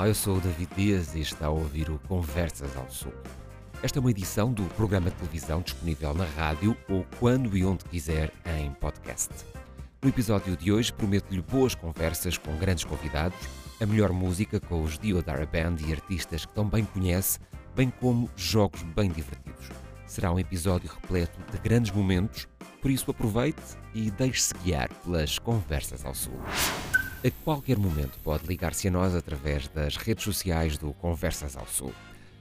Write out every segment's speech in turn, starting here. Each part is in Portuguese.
Olá, eu sou o David Dias e está a ouvir o Conversas ao Sul. Esta é uma edição do programa de televisão disponível na rádio ou quando e onde quiser em podcast. No episódio de hoje prometo-lhe boas conversas com grandes convidados, a melhor música com os Diodara Band e artistas que tão bem conhece, bem como jogos bem divertidos. Será um episódio repleto de grandes momentos, por isso aproveite e deixe-se guiar pelas Conversas ao Sul. A qualquer momento pode ligar-se a nós através das redes sociais do Conversas ao Sul.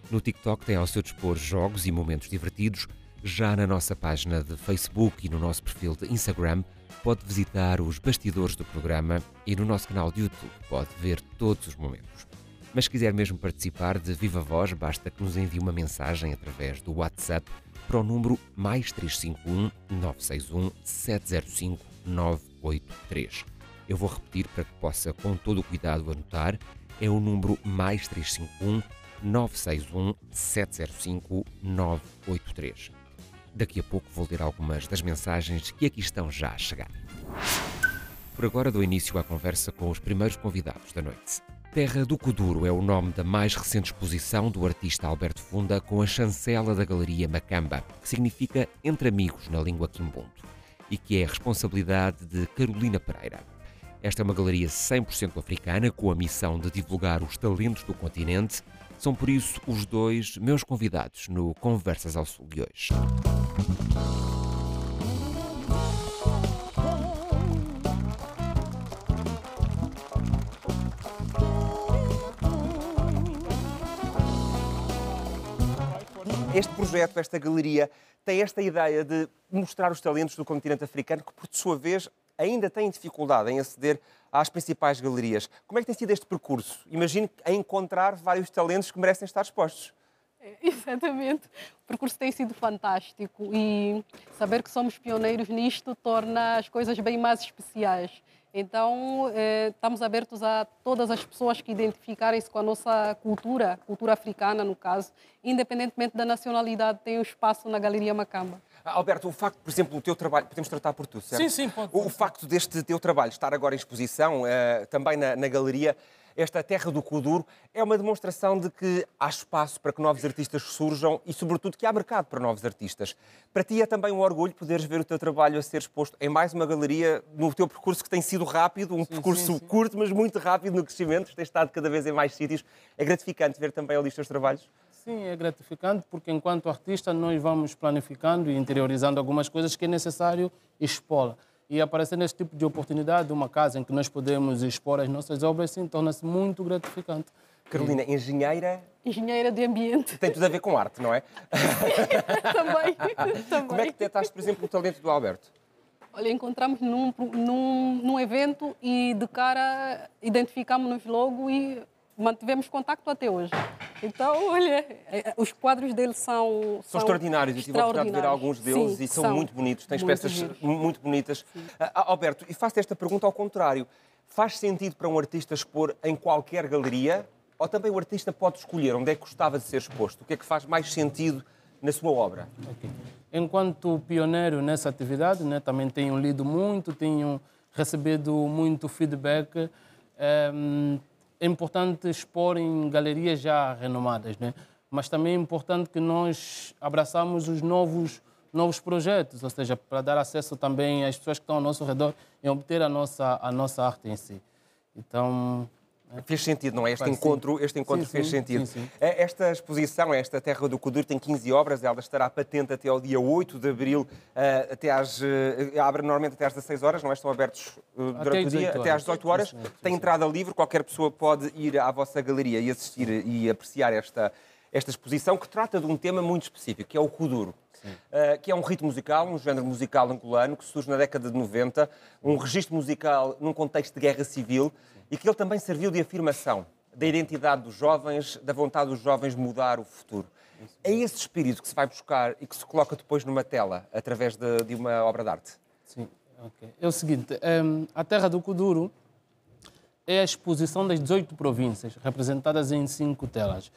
No TikTok tem ao seu dispor jogos e momentos divertidos. Já na nossa página de Facebook e no nosso perfil de Instagram pode visitar os bastidores do programa e no nosso canal de YouTube pode ver todos os momentos. Mas se quiser mesmo participar de viva voz, basta que nos envie uma mensagem através do WhatsApp para o número mais 351 961 705 983. Eu vou repetir para que possa, com todo o cuidado, anotar. É o número mais 351 961 705 983. Daqui a pouco vou ler algumas das mensagens que aqui estão já a chegar. Por agora dou início à conversa com os primeiros convidados da noite. Terra do Coduro é o nome da mais recente exposição do artista Alberto Funda com a chancela da Galeria Macamba, que significa Entre Amigos na língua quimbunto, e que é a responsabilidade de Carolina Pereira. Esta é uma galeria 100% africana com a missão de divulgar os talentos do continente. São por isso os dois meus convidados no Conversas ao Sul de hoje. Este projeto, esta galeria, tem esta ideia de mostrar os talentos do continente africano que, por sua vez, ainda têm dificuldade em aceder às principais galerias. Como é que tem sido este percurso? Imagino a encontrar vários talentos que merecem estar expostos. É, exatamente. O percurso tem sido fantástico e saber que somos pioneiros nisto torna as coisas bem mais especiais. Então, eh, estamos abertos a todas as pessoas que identificarem-se com a nossa cultura, cultura africana, no caso, independentemente da nacionalidade, tem um espaço na Galeria Macamba. Ah, Alberto, o facto, por exemplo, o teu trabalho, podemos tratar por tu, certo? Sim, sim, pode. O, o facto deste teu trabalho estar agora em exposição, eh, também na, na galeria, esta Terra do Kuduro, é uma demonstração de que há espaço para que novos artistas surjam e, sobretudo, que há mercado para novos artistas. Para ti é também um orgulho poderes ver o teu trabalho a ser exposto em mais uma galeria no teu percurso que tem sido rápido, um Sim, percurso sim, sim. curto, mas muito rápido no crescimento, tens estado cada vez em mais sítios. É gratificante ver também ali os teus trabalhos? Sim, é gratificante porque enquanto artista nós vamos planificando e interiorizando algumas coisas que é necessário expor. E aparecer nesse tipo de oportunidade, uma casa em que nós podemos expor as nossas obras, sim, torna-se muito gratificante. Carolina, engenheira, Engenheira de ambiente tem tudo a ver com arte, não é? também. também. Como é que detectaste, por exemplo, o talento do Alberto? Olha, encontramos num, num, num evento e de cara identificámos-nos logo e mantivemos contacto até hoje. Então, olha, eh, os quadros dele são. São extraordinários, eu tive a oportunidade de ver alguns deles Sim, e são, muito bonitos, tens muito peças giros. muito bonitas. Ah, Alberto, e faço esta pergunta ao contrário: faz sentido para um artista expor em qualquer galeria ou também o artista pode escolher onde é que gostava de ser exposto? O que é que faz mais sentido na sua obra? Ok. Enquanto pioneiro nessa atividade, né, também tenho lido muito, tenho recebido muito feedback. Ehm, É importante expor em galerias já renomadas, né? mas também é importante que nós abraçamos os novos, novos projetos, ou seja, para dar acesso também às pessoas que estão ao nosso redor e obter a nossa, a nossa arte em si. Então, Fez sentido, não é? Este encontro, este encontro Sim, fez sim, sentido. sim, sim. Eh, Esta exposição, esta Terra do Kuduro, tem 15 obras, ela estará patente até ao dia 8 de abril, eh, até às, eh, abre normalmente até às 16 horas, não é? Estão abertos durante o dia, 18 até às 18 horas. Tem entrada livre, qualquer pessoa pode ir à vossa galeria e assistir e apreciar esta, esta exposição, que trata de um tema muito específico, que é o Kuduro. Uh, que é um ritmo musical, um género musical angolano que surge na década de 90, um registro musical num contexto de guerra civil e que ele também serviu de afirmação da identidade dos jovens, da vontade dos jovens mudar o futuro. É esse espírito que se vai buscar e que se coloca depois numa tela através de, de uma obra de arte. Sim, ok. É o seguinte, em, a Terra do Kuduro é a exposição das 18 províncias, representadas em cinco telas.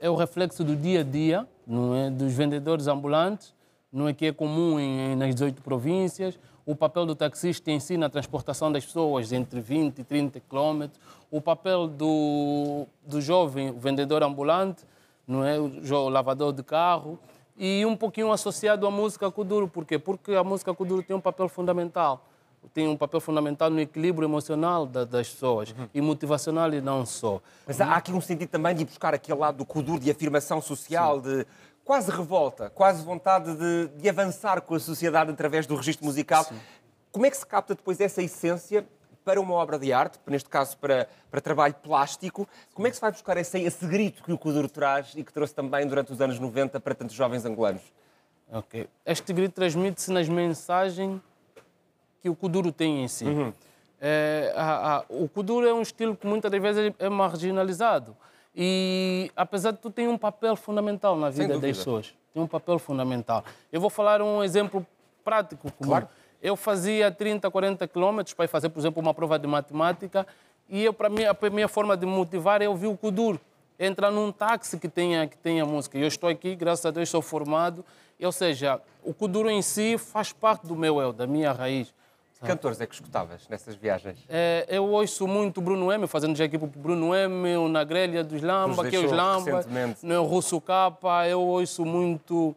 É o reflexo do dia a dia, não é, dos vendedores ambulantes, não é que é comum em- nas 18 províncias, o papel do taxista em si na transportação das pessoas entre 20 e 30 quilômetros, o papel do, do jovem o vendedor ambulante, não é? o lavador de carro, e um pouquinho associado à música Kuduro. Por quê? Porque a música Kuduro tem um papel fundamental. Tem um papel fundamental no equilíbrio emocional das pessoas uhum. e motivacional e não só. Mas há aqui um sentido também de buscar aquele lado do Kuduro de afirmação social, Sim. de quase revolta, quase vontade de, de, avançar com a sociedade através do registro musical. Sim. Como é que se capta depois essa essência para uma obra de arte, neste caso para, para trabalho plástico? Como é que se vai buscar esse, esse grito que o Kuduro traz e que trouxe também durante os anos 90 para tantos jovens angolanos? Ok. Este grito transmite-se nas mensagens que o Kuduro tem em si. Uhum. É, a, a, o Kuduro é um estilo que muitas das vezes é marginalizado. E, apesar de tudo, tem um papel fundamental na vida das pessoas. Tem um papel fundamental. Eu vou falar um exemplo prático. Comum. Claro. Eu fazia 30, 40 quilômetros para fazer, por exemplo, uma prova de matemática e eu, para mim, a minha forma de motivar é ouvir o Kuduro. Entrar num táxi que tenha, que tenha música. Eu estou aqui, graças a Deus, sou formado. Ou seja, o Kuduro em si faz parte do meu eu, da minha raiz. Que cantores é que escutavas nessas viagens? É, eu ouço muito Bruno M, fazendo já aqui para o Bruno M, o Na Grelha dos Lamba, que é os Lamba, no é Russo Capa, eu ouço muito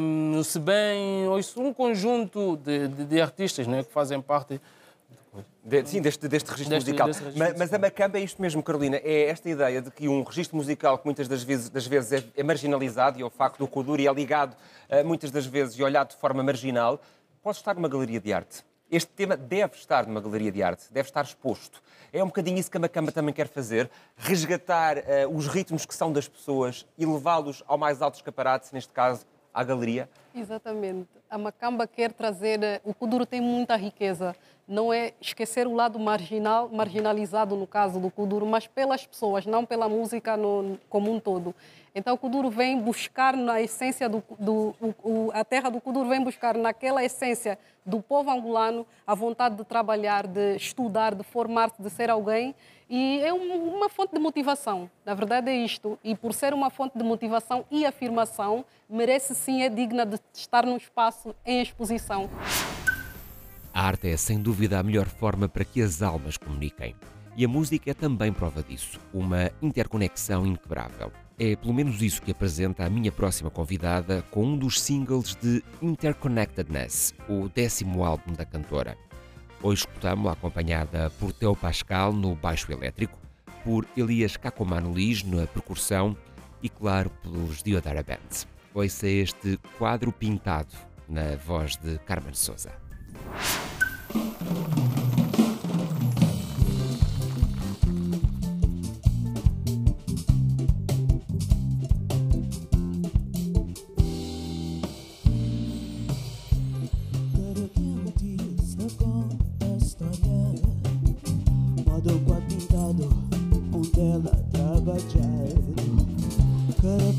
um, o Sebem, ouço um conjunto de, de, de, artistas né, que fazem parte... De, sim, deste, deste registro deste, musical. Deste registro mas, mas, a Macamba é isto mesmo, Carolina, é esta ideia de que um registro musical que muitas das vezes, das vezes é, é marginalizado, e é o facto do Kuduri é ligado uh, muitas das vezes e olhado de forma marginal, pode estar numa galeria de arte. Este tema deve estar numa galeria de arte, deve estar exposto. É um bocadinho isso que a Macamba também quer fazer, resgatar uh, os ritmos que são das pessoas e levá-los ao mais alto escaparate, neste caso, à galeria. Exatamente. A Macamba quer trazer. Eh, o Kuduro tem muita riqueza. Não é esquecer o lado marginal, marginalizado no caso do Kuduro, mas pelas pessoas, não pela música no, como um todo. Então o Kuduro vem buscar na essência do, do o, a terra do Kuduro vem buscar naquela essência do povo angolano a vontade de trabalhar, de estudar, de formar-se, de ser alguém e é um, uma fonte de motivação. Na verdade é isto. E por ser uma fonte de motivação e afirmação, merece sim é digna de estar num espaço em exposição. A arte é sem dúvida a melhor forma para que as almas comuniquem. E a música é também prova disso, uma interconexão inquebrável. É pelo menos isso que apresenta a minha próxima convidada com um dos singles de Interconnectedness, o décimo álbum da cantora. Hoje escutamos-la acompanhada por Teo Pascal no baixo elétrico, por Elias Cacomano Lis na percussão e, claro, pelos Diodara Bands. Ouça este quadro pintado na voz de Carmen Souza.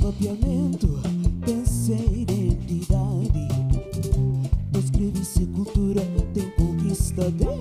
mapeamento, pensei identidade. Descrevi-se cultura, tem conquista dentro.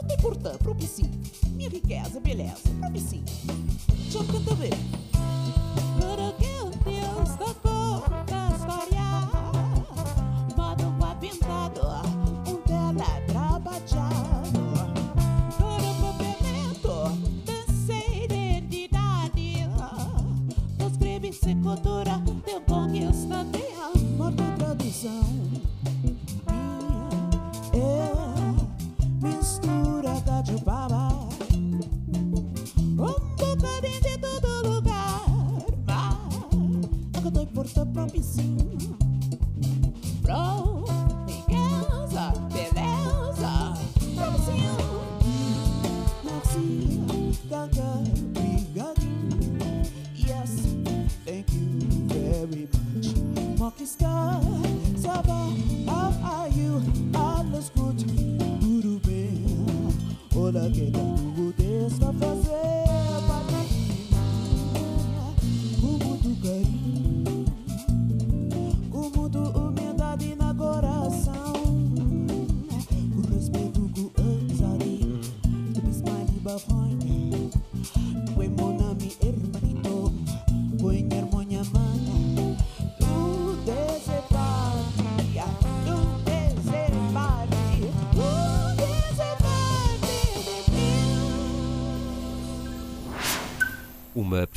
que tem portanto, propici. Minha riqueza, beleza, propici. Tchau, canta bem.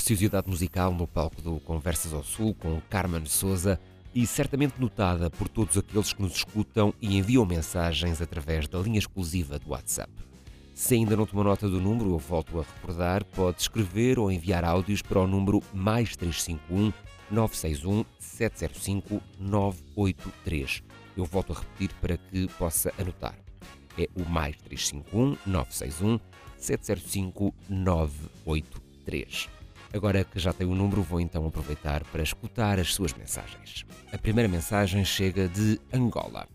Preciosidade musical no palco do Conversas ao Sul com Carmen Souza e certamente notada por todos aqueles que nos escutam e enviam mensagens através da linha exclusiva do WhatsApp. Se ainda não tomou nota do número, eu volto a recordar, pode escrever ou enviar áudios para o número mais 351 961 705 983. Eu volto a repetir para que possa anotar. É o mais 351 961 705 983. Agora que já tenho o número, vou então aproveitar para escutar as suas mensagens. A primeira mensagem chega de Angola.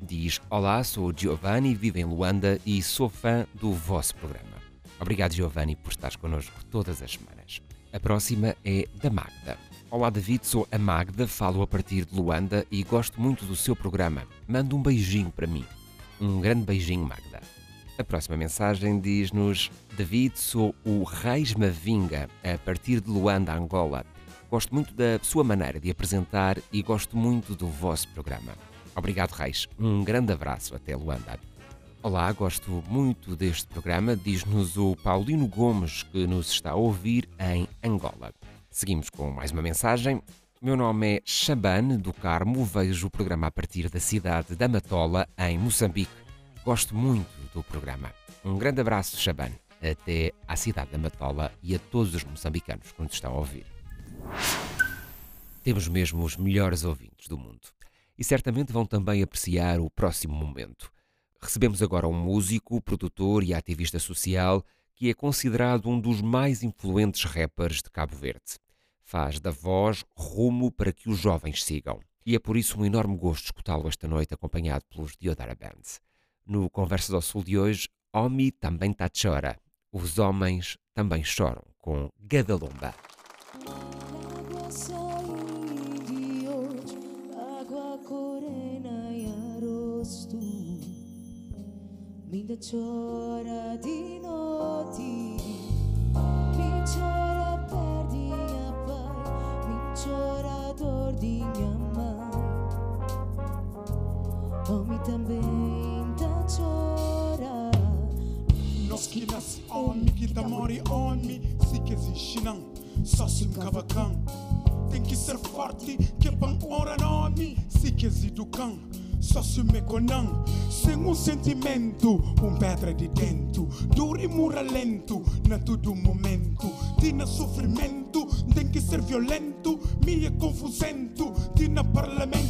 Diz: Olá, sou Giovanni, vivo em Luanda e sou fã do vosso programa. Obrigado, Giovanni, por estares connosco todas as semanas. A próxima é da Magda. Olá, David, sou a Magda, falo a partir de Luanda e gosto muito do seu programa. Manda um beijinho para mim. Um grande beijinho, Magda. A próxima mensagem diz-nos: David, sou o Reis Mavinga, a partir de Luanda, Angola. Gosto muito da sua maneira de apresentar e gosto muito do vosso programa. Obrigado, Reis. Um grande abraço até Luanda. Olá, gosto muito deste programa, diz-nos o Paulino Gomes, que nos está a ouvir em Angola. Seguimos com mais uma mensagem. Meu nome é Chabane do Carmo, vejo o programa a partir da cidade da Matola, em Moçambique. Gosto muito do programa. Um grande abraço, Chaban, até à cidade da Matola e a todos os moçambicanos que nos estão a ouvir. Temos mesmo os melhores ouvintes do mundo e certamente vão também apreciar o próximo momento. Recebemos agora um músico, produtor e ativista social que é considerado um dos mais influentes rappers de Cabo Verde. Faz da voz rumo para que os jovens sigam. E é por isso um enorme gosto escutá-lo esta noite acompanhado pelos Diodara Bands. No Conversas ao Sul de hoje, Omi também tá chora. Os homens também choram com Gadalumba. Minda chora de noite Me chora perdi a pai Me chora dor de minha mãe Homem também Homem, que tá mori homem Se que existe não, só se um cavacão Tem que ser forte, que é pão ora nome cão só se me conam. Sem um sentimento, um pedra de dentro. Dor e mura lento, na todo momento. Tina sofrimento, tem que ser violento. Minha confusento, tina parlamento.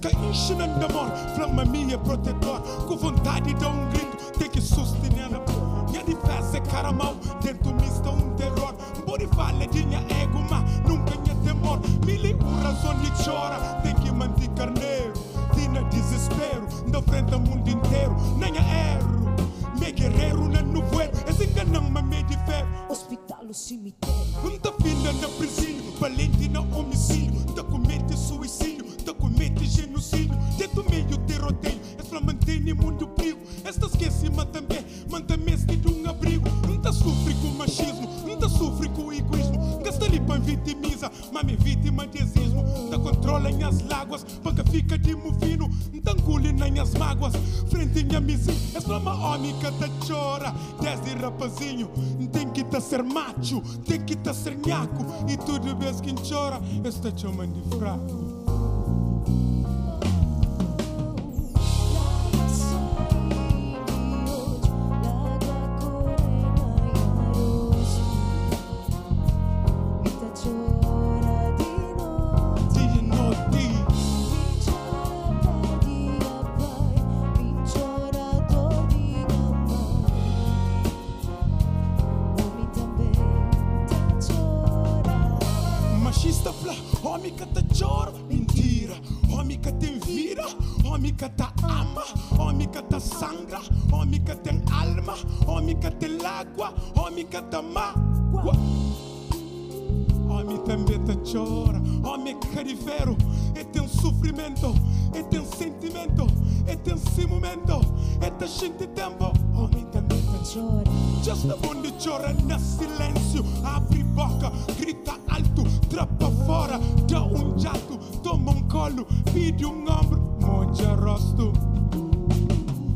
Que enche de amor, flama minha protetor. Com vontade de um grito, tem que sustentar a Minha defesa é caramau, dentro me está um terror. Bori fala de minha ego, mas nunca minha temor. Mil um razão de chora, tem que manter carneiro. Tina desespero, da frente ao mundo inteiro. É erro, me guerreiro na nuvoeiro. Esse enganão-me me de ferro. Hospital ou cemitério. Tá finda na presídio, valente na homicídio, tá comete suicídio, tá comete genocídio, dentro meio tiroteio, é só mantém mundo perigo, esta esquece fica de mufino, tá engole nas mágoas, frente a é só uma homem que tá chora, desde rapazinho, tem que tá ser macho, tem que tá ser nhaco, e tudo vez que chora, está chamando de fraco. Rosto.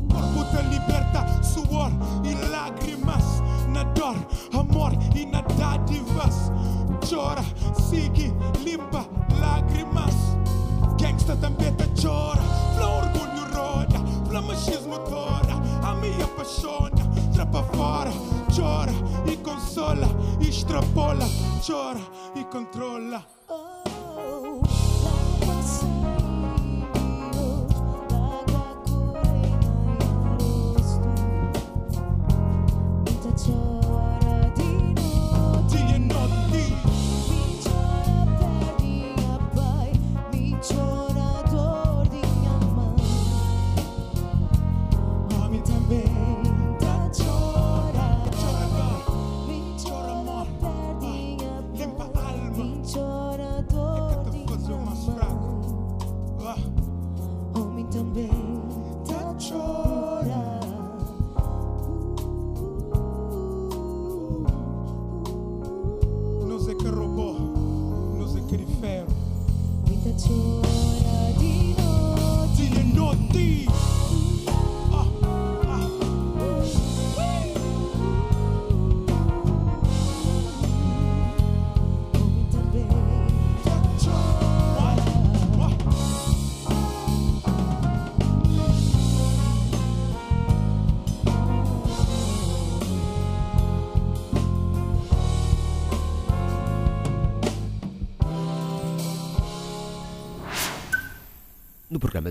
Corpo te liberta, suor e lágrimas, na dor, amor e na dádivas. Chora, sigue, limpa, lágrimas. Gangsta também te chora, fla orgulho roda, fla machismo toda. A minha apaixona, trapa fora, chora e consola, extrapola, chora e controla.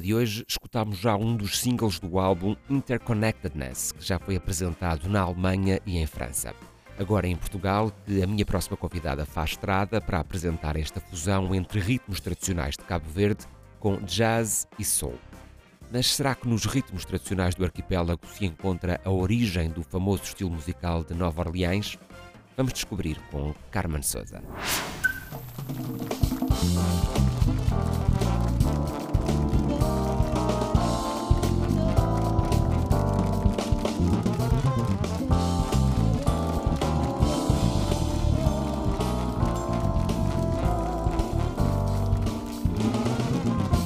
De hoje, escutámos já um dos singles do álbum Interconnectedness, que já foi apresentado na Alemanha e em França. Agora em Portugal, que a minha próxima convidada faz estrada para apresentar esta fusão entre ritmos tradicionais de Cabo Verde com jazz e soul. Mas será que nos ritmos tradicionais do arquipélago se encontra a origem do famoso estilo musical de Nova Orleans? Vamos descobrir com Carmen Souza.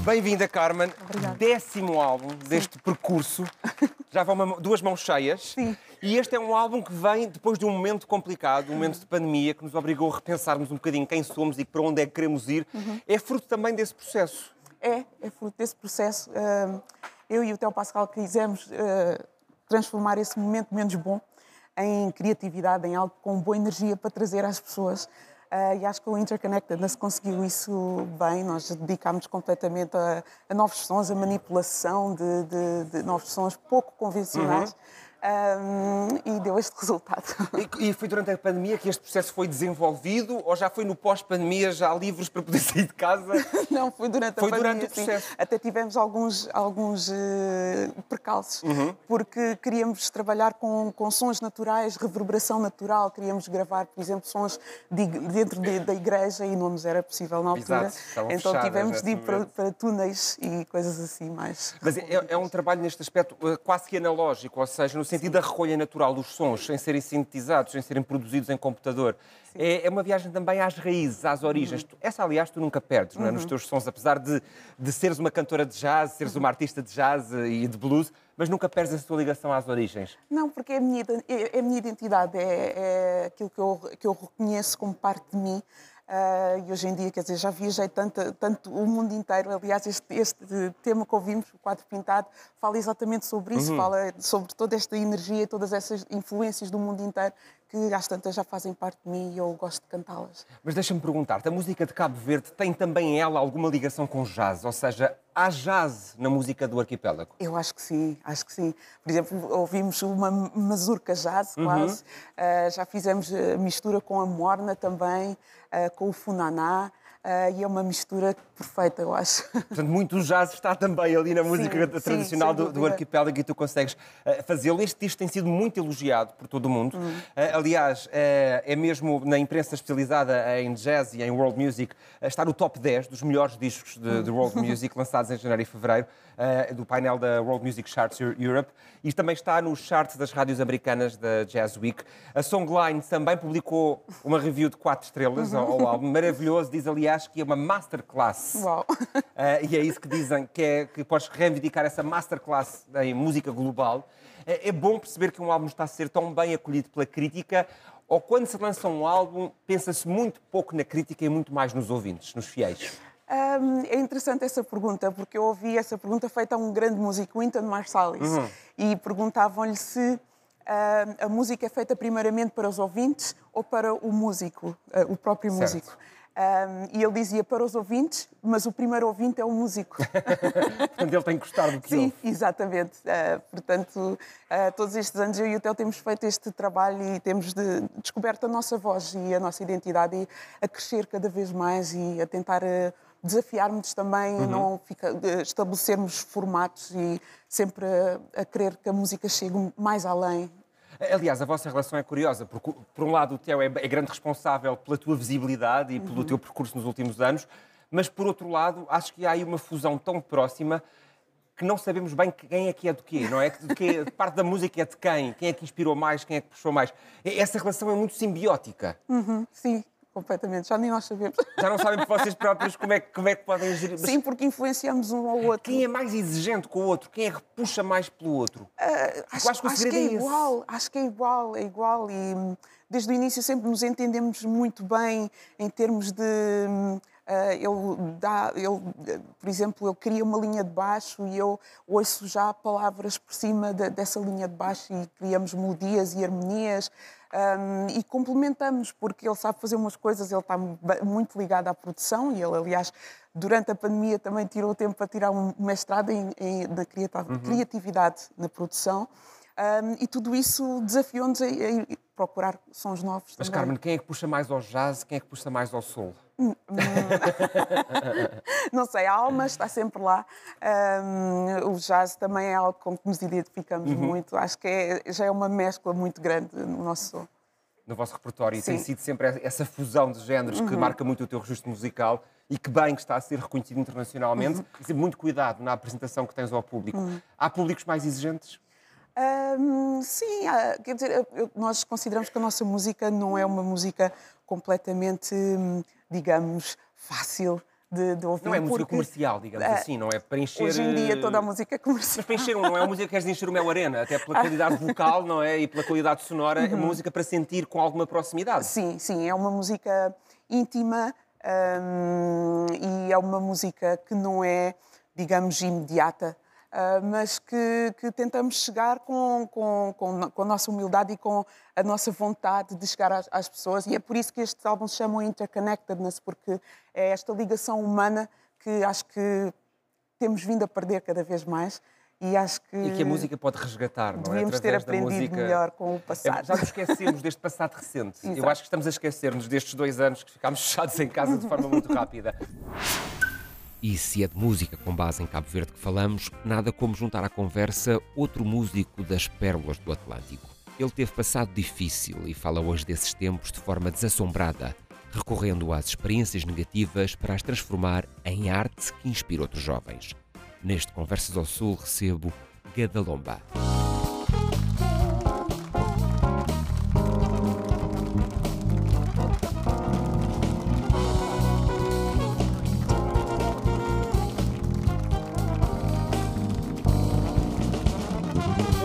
Bem-vinda, Carmen. Décimo álbum deste percurso. Já vão uma- duas mãos cheias. Sim. E este é um álbum que vem depois de um momento complicado, um momento de pandemia, que nos obrigou a repensarmos um bocadinho quem somos e para onde é que queremos ir. É fruto também desse processo. É, é fruto desse processo. Ah, eu e o Theo Pascal quisemos ah, transformar esse momento menos bom em criatividade, em algo com boa energia para trazer às pessoas. Ah, e acho que o Interconnectedness conseguiu isso bem. Nós dedicámos completamente a, a novos sons, a manipulação de, de- de novos sons pouco convencionais. Ah, e deu este resultado. E, e foi durante a pandemia que este processo foi desenvolvido ou já foi no pós-pandemia, já livres para poder sair de casa? Não, foi durante Foi a pandemia. durante o sim. processo. Até tivemos alguns, alguns eh, percalços, Uhum. porque queríamos trabalhar com, com sons naturais, reverberação natural, queríamos gravar, por exemplo, sons de dentro de- da igreja e não nos era possível na altura. Exato, então fechadas tivemos de ir para, para túneis e coisas assim mais. Mas é, é um trabalho neste aspecto eh, quase que analógico, ou seja, no sentido da recolha natural dos sons, sem serem sintetizados, sem serem produzidos em computador. É, é uma viagem também às raízes, às origens. Tu- Essa, aliás, tu nunca perdes não é? nos teus sons, apesar de, de seres uma cantora de jazz, seres uma artista de jazz eh, e de blues, mas nunca perdes a tua ligação às origens. Não, porque é a minha, é é a minha identidade, é, é aquilo que eu, que eu reconheço como parte de mim. Ah, e hoje em dia, quer dizer, já viajei tanto, tanto o mundo inteiro. Aliás, este, este tema que ouvimos, o quadro pintado, fala exatamente sobre isso, fala sobre toda esta energia, todas essas influências do mundo inteiro que às tantas já fazem parte de mim e eu gosto de cantá-las. Mas deixa-me perguntar-te, a música de Cabo Verde tem também ela alguma ligação com jazz? Ou seja, há jazz na música do arquipélago? Eu acho que sim, acho que sim. Por exemplo, ouvimos uma mazurca jazz, quase. Ah, já fizemos a mistura com a morna também, ah, com o funaná. Ah, e é uma mistura perfeita, eu acho. Portanto, muito jazz está também ali na música sim, tradicional sem do, do arquipélago e tu consegues eh, fazê-lo. Este disco tem sido muito elogiado por todo o mundo. Uhum. Eh, aliás, é mesmo na imprensa especializada em jazz e em world music, está no top 10 dos melhores discos de, de world music lançados em janeiro e fevereiro, do painel da World Music Charts Europe. E também está nos charts das rádios americanas da Jazz Week. A Songline também publicou uma review de 4 estrelas ao, ao álbum. Maravilhoso, diz aliás que é uma masterclass. Uau! Ah, e é isso que dizem, que, é, que podes reivindicar essa masterclass em música global. É, é bom perceber que um álbum está a ser tão bem acolhido pela crítica, ou quando se lança um álbum, pensa-se muito pouco na crítica e muito mais nos ouvintes, nos fiéis. Hum, é interessante essa pergunta, porque eu ouvi essa pergunta feita a um grande músico, Wynton Marsalis, e perguntavam-lhe se hum, a música é feita primeiramente para os ouvintes ou para o músico, eh, o próprio Certo. músico. Hum, e ele dizia para os ouvintes, mas o primeiro ouvinte é o músico. Portanto, ele tem que gostar do que Sim, ouve. exatamente. Uh, portanto, uh, todos estes anos eu e o Theo temos feito este trabalho e temos de- descoberto a nossa voz e a nossa identidade e a crescer cada vez mais e a tentar uh, desafiar-nos também, a não fica, estabelecermos formatos e sempre a, a querer que a música chegue mais além. Aliás, a vossa relação é curiosa, porque, por um lado, o Theo é, é grande responsável pela tua visibilidade e pelo teu percurso nos últimos anos, mas, por outro lado, acho que há aí uma fusão tão próxima que não sabemos bem quem é que é do quê, não é? De que parte da música é de quem? Quem é que inspirou mais? Quem é que puxou mais? Essa relação é muito simbiótica. Uhum, sim, completamente. Já nem nós sabemos. Já não sabem por vocês próprios como é, que- como é que podem agir. Mas Sim, porque influenciamos um ao outro. Quem é mais exigente com o outro? Quem é que puxa mais pelo outro? Acho, acho que acho que é é igual, acho que é igual, é igual e hum, desde o início sempre nos entendemos muito bem em termos de hum, ah, ele dá, eh, por exemplo, ele cria uma linha de baixo e eu ouço já palavras por cima de- dessa linha de baixo e criamos melodias e harmonias hum, e complementamos porque ele sabe fazer umas coisas, ele está muito ligado à produção e ele, aliás, durante a pandemia também tirou tempo para tirar um mestrado em, em- na criata- criatividade na produção. Um, e tudo isso desafiou-nos a, a procurar sons novos. Mas, também. Carmen, quem é que puxa mais ao jazz? Quem é que puxa mais ao soul? Não sei, a alma está sempre lá. Um, o jazz também é algo com que nos identificamos Uhum. muito. Acho que é- já é uma mescla muito grande no nosso som. no vosso repertório tem Sim. Uhum. sido sempre essa fusão de géneros que marca muito o teu registro musical e que bem que está a ser reconhecido internacionalmente. Uhum. E muito cuidado na apresentação que tens ao público. Há públicos mais exigentes? Hum, sim, quer dizer, nós consideramos que a nossa música não é uma música completamente, hum, digamos, fácil de, de ouvir. Não é música porque, comercial, digamos ah, assim, não é para encher... Hoje em dia toda a música é comercial. Mas para encher, um- não é uma música que queres encher o Mel Arena, até pela qualidade vocal, não é? E pela qualidade sonora, é uma música para sentir com alguma proximidade. Sim, sim, é uma música íntima, hum, e é uma música que não é, digamos, imediata, ah, mas que, que tentamos chegar com, com, com, com a nossa humildade e com a nossa vontade de chegar às, às pessoas. E é por isso que estes álbuns se chamam Interconnectedness, porque é esta ligação humana que acho que temos vindo a perder cada vez mais. E acho que, E que a música pode resgatar, não é? devíamos ter aprendido música. melhor com o É, passado. já nos esquecemos deste passado recente. Eu acho que estamos a esquecer-nos destes dois anos que ficámos fechados em casa de forma muito rápida. E se é de música com base em Cabo Verde que falamos, nada como juntar à conversa outro músico das pérolas do Atlântico. Ele teve passado difícil e fala hoje desses tempos de forma desassombrada, recorrendo às experiências negativas para as transformar em arte que inspira outros jovens. Neste Conversas ao Sul recebo Gadalomba.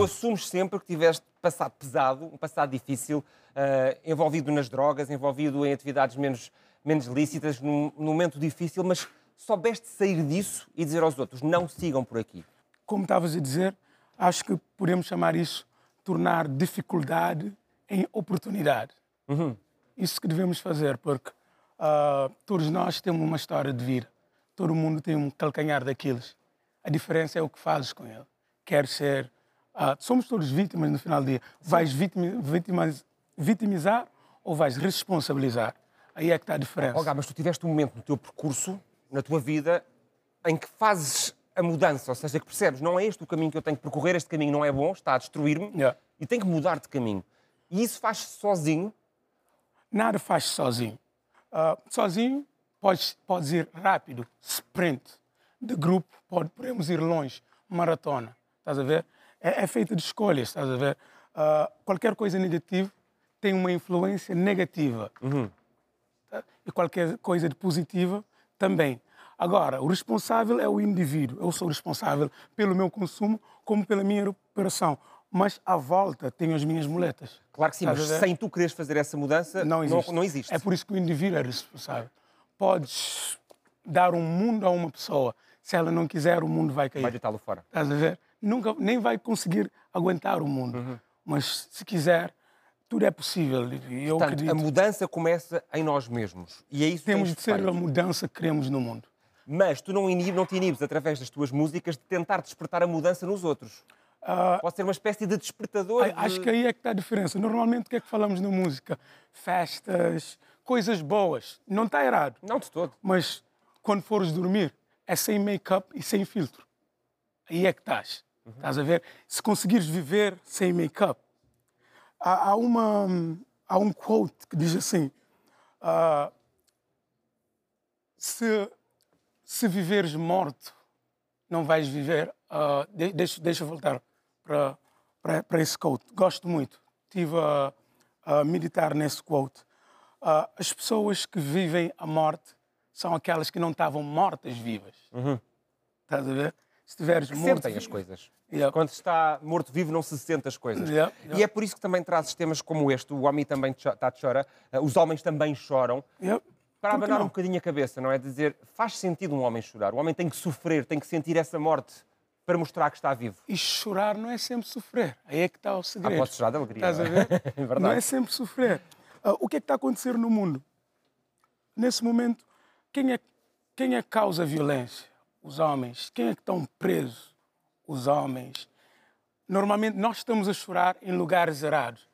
Tu assumes sempre que tiveste passado pesado, um passado difícil, eh, envolvido nas drogas, envolvido em atividades menos, menos lícitas, num, num momento difícil, mas soubeste sair disso e dizer aos outros: não sigam por aqui. Como estavas a dizer, acho que podemos chamar isso tornar dificuldade em oportunidade. Isso que devemos fazer, porque ah, todos nós temos uma história de vida. Todo mundo tem um calcanhar daqueles. A diferença é o que fazes com ele. Quer ser. Ah, somos todos vítimas no final do dia. Vais vitimi- vitimiz- vitimizar ou vais responsabilizar? Aí é que está a diferença. Olga, mas tu tiveste um momento no teu percurso, na tua vida, em que fazes a mudança, ou seja, que percebes, não é este o caminho que eu tenho que percorrer, este caminho não é bom, está a destruir-me, Yeah. e tenho que mudar de caminho. E isso faz-se sozinho, nada faz sozinho. Ah, sozinho podes, podes ir rápido, sprint. De grupo pode, podemos ir longe, maratona. Estás a ver? É, é feito de escolhas, estás a ver? Ah, qualquer coisa negativa tem uma influência negativa. Tá? E qualquer coisa de positiva também. Agora, o responsável é o indivíduo. Eu sou responsável pelo meu consumo como pela minha recuperação. Mas à volta tenho as minhas muletas. claro que sim, mas sem tu quereres fazer essa mudança, Não existe. não existe. É por isso que o indivíduo é responsável. Podes dar um mundo a uma pessoa. Se ela não quiser, o mundo vai cair. Vai deitá-lo fora. Estás a ver? Nunca, nem vai conseguir aguentar o mundo. Uhum. Mas se quiser, tudo é possível. E eu Portanto, acredito. a mudança começa em nós mesmos. E é isso que Temos tens de ser feito. a mudança que queremos no mundo. Mas tu não, inib, não te inibes, através das tuas músicas, de tentar despertar a mudança nos outros. Pode ser uma espécie de despertador. Acho de- que aí é que está a diferença. Normalmente, o que é que falamos na música? Festas, coisas boas. Não está errado. Não de todo. Mas quando fores dormir, é sem make-up e sem filtro. Aí é que estás. Estás a ver? Se conseguires viver sem make-up. Há, há uma, há um quote que diz assim: ah, se, se viveres morto, não vais viver. ah, de- deixa, deixa eu voltar para, para, para esse quote. Gosto muito. Estive a, a meditar nesse quote. Ah, as pessoas que vivem a morte são aquelas que não estavam mortas vivas. Estás a ver? Se estiveres morto. Sentem as coisas. Yeah. Quando se está morto-vivo, não se sente as coisas. Yeah, yeah. E é por isso que também trazes temas como este. O homem também cho- tá, chora, eh, os homens também choram. Para abanar um bocadinho a cabeça, não é? Dizer, faz sentido um homem chorar. O homem tem que sofrer, tem que sentir essa morte para mostrar que está vivo. E chorar não é sempre sofrer. Aí é que está o segredo. Ah, posso chorar de alegria, Estás a é? ver? É verdade. Não é sempre sofrer. Ah, o que é que está a acontecer no mundo? Nesse momento, quem é, quem é que causa violência? Os homens. Quem é que estão presos? Os homens. Normalmente nós estamos a chorar em lugares errados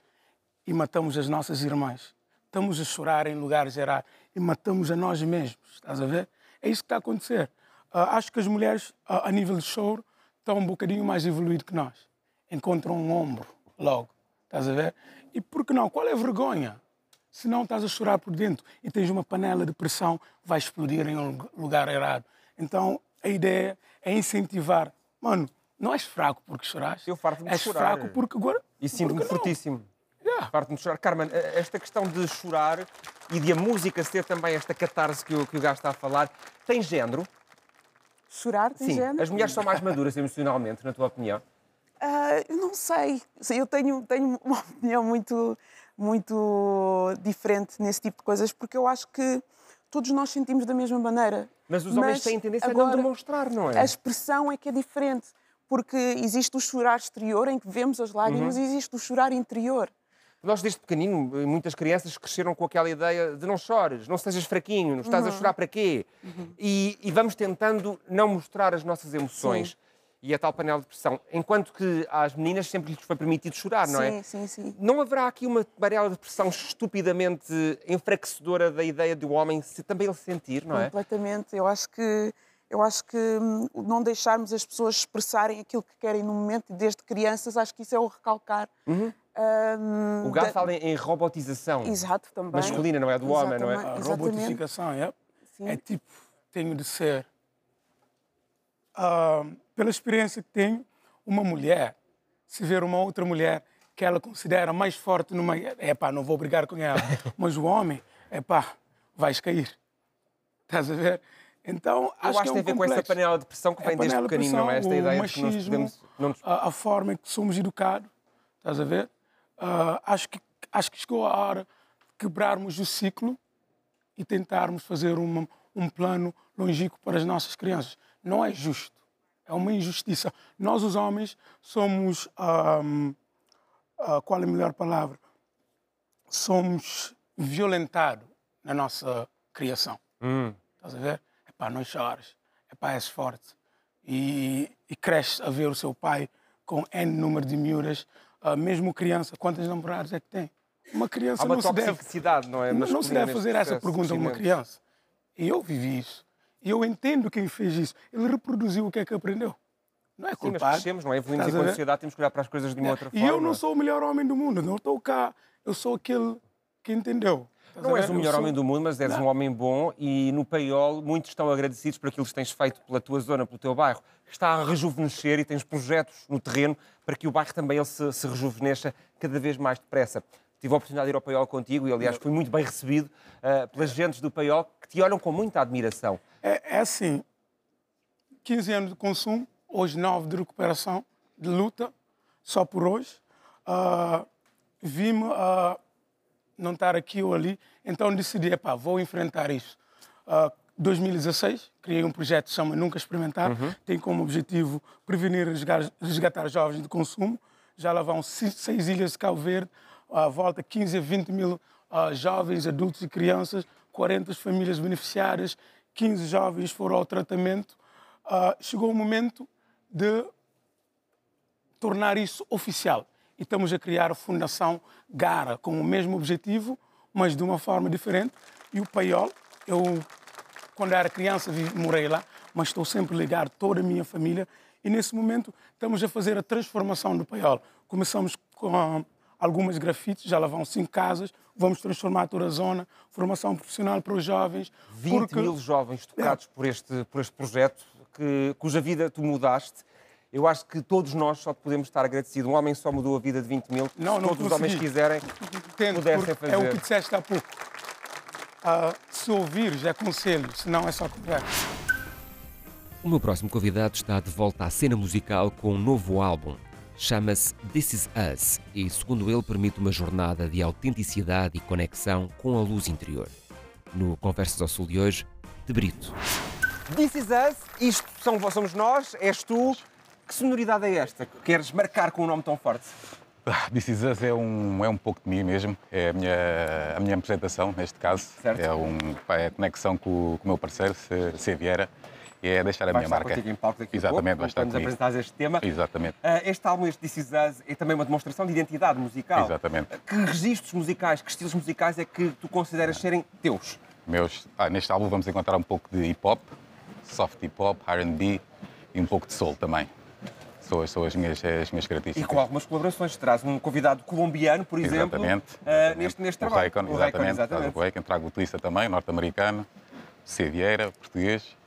e matamos as nossas irmãs. Estamos a chorar em lugares errados e matamos a nós mesmos. Estás a ver? É isso que está a acontecer. Ah, acho que as mulheres, ah, a nível de choro, estão um bocadinho mais evoluídas que nós. Encontram um ombro logo. Estás a ver? E por que não? Qual é a vergonha? Se não estás a chorar por dentro e tens uma panela de pressão, vai explodir em um lugar errado. Então, a ideia é incentivar. Mano, não és fraco porque choraste. Eu farto-me de És chorar. fraco porque agora... E sinto-me fortíssimo. Yeah. Farto-me de chorar. Carmen, eh, esta questão de chorar e de a música ser também esta catarse que o, que o gajo está a falar, tem género? Chorar tem Sim. género? As mulheres são mais maduras emocionalmente, na tua opinião? Ah, eu não sei. Eu tenho, tenho uma opinião muito, muito diferente nesse tipo de coisas, porque eu acho que todos nós sentimos da mesma maneira. Mas os homens Mas têm tendência a agora- não demonstrar, não é? A expressão é que é diferente, porque existe o chorar exterior, em que vemos as lágrimas, Uhum. e existe o chorar interior. Nós, desde pequenino, muitas crianças cresceram com aquela ideia de não chores, não sejas fraquinho, não estás a chorar para quê? E, e vamos tentando não mostrar as nossas emoções. E a tal panela de pressão. Enquanto que às meninas sempre lhes foi permitido chorar, não é? Sim, sim, sim. Não haverá aqui uma panela de pressão estupidamente enfraquecedora da ideia do homem se também ele sentir, não é? Completamente. Eu acho que eu acho que hum, não deixarmos as pessoas expressarem aquilo que querem no momento, e desde crianças, acho que isso é o recalcar. Hum, Uhum. O gato da- fala em, em robotização Exato, também. masculina, não é do homem, não é? A robotificação é, Sim. é tipo, tenho de ser. ah, pela experiência que tenho, uma mulher, se ver uma outra mulher que ela considera mais forte numa. É pá, não vou brigar com ela. Mas o homem, é pá, vais cair. Estás a ver? Então, Eu acho, acho que é que tem um a ver com essa complexo. panela de pressão que É vem desde panela de pequenino, não é? Esta ideia o de que nós machismo, podemos. Não nos... a, a forma em que somos educados, estás a ver? Ah, acho, que, acho que chegou a hora de quebrarmos o ciclo e tentarmos fazer uma, um plano longínquo para as nossas crianças. Não é justo, é uma injustiça. Nós, os homens, somos. ahm, ah, qual é a melhor palavra? Somos violentados na nossa criação. Hum. Estás a ver? É pá, não chores. É pá, és forte. E, e cresces a ver o seu pai com N número de miúdas, ah, mesmo criança, quantas namoradas é que tem? Uma criança Há uma não se deve, não é? não, não se deve fazer essa pergunta a uma criança. E eu vivi isso. E eu entendo quem fez isso. Ele reproduziu o que é que aprendeu. Não é Sim, mas crescemos, não é? Evoluímos Estás enquanto sociedade, temos que olhar para as coisas de uma outra E forma. eu não sou o melhor homem do mundo. Não estou cá. Eu sou aquele que entendeu. Estás Não és o melhor sou- homem do mundo, mas és um homem bom e no Paiol muitos estão agradecidos por aquilo que tens feito pela tua zona, pelo teu bairro. Está a rejuvenescer e tens projetos no terreno para que o bairro também ele se, se rejuvenesça cada vez mais depressa. Tive a oportunidade de ir ao Paiol contigo e, aliás, fui muito bem recebido ah, pelas gentes do Paiol que te olham com muita admiração. É, é assim, 15 anos de consumo, hoje 9 de recuperação, de luta, só por hoje. Ah, Vi-me a não estar aqui ou ali, então decidi, epá, vou enfrentar isso. Ah, 2016, criei um projeto que se chama Nunca Experimentar, tem como objetivo prevenir e resga- resgatar jovens de consumo. Já lá vão se- seis ilhas de Cabo Verde, à volta 15 a 20 mil ah, jovens, adultos e crianças, 40 famílias beneficiárias, 15 jovens foram ao tratamento. Ah, chegou o momento de tornar isso oficial. E estamos a criar a Fundação Gara com o mesmo objetivo, mas de uma forma diferente. E o Paiol, eu, quando era criança, morei lá, mas estou sempre ligado toda a minha família. E nesse momento estamos a fazer a transformação do Paiol. Começamos com algumas grafites, já lá vão cinco casas, vamos transformar toda a zona, formação profissional para os jovens. 20 porque- mil jovens tocados por, este, por este projeto, que, cuja vida tu mudaste. Eu acho que todos nós só podemos estar agradecidos. Um homem só mudou a vida de 20 mil. Não, Se não todos os homens quiserem, Tento, pudessem fazer. É o que disseste há pouco. Ah, se ouvires é conselho, se não é só conversa. O meu próximo convidado está de volta à cena musical com um novo álbum. Chama-se This Is Us e, segundo ele, permite uma jornada de autenticidade e conexão com a luz interior. No Conversas ao Sul de hoje, de Brito. This is us, isto são, somos nós, és tu. Que sonoridade é esta que queres marcar com um nome tão forte? Ah, This Is Us é um, é um pouco de mim mesmo, é a minha, a minha apresentação, neste caso. Certo. É, um, é a conexão com, o- com o meu parceiro, C. Vieira, é deixar a Vai minha marca. em palco daqui Exatamente, pouco, vai estar comigo. apresentares este tema. Exatamente. Ah, Este álbum, este This Is Us, é também uma demonstração de identidade musical. Exatamente. Que registros musicais, que estilos musicais é que tu consideras serem teus? Meus, ah, neste álbum vamos encontrar um pouco de hip hop, soft hip hop, RB e um pouco de soul também. São, as- são as, minhas, as minhas E características. com algumas colaborações. Traz um convidado colombiano, por exemplo, Exatamente. ah, exatamente. neste, neste o trabalho. Raycon, O Raycon, exatamente. exatamente. Traz o Raycon, trago o utilista também, norte-americano, C. Vieira, português.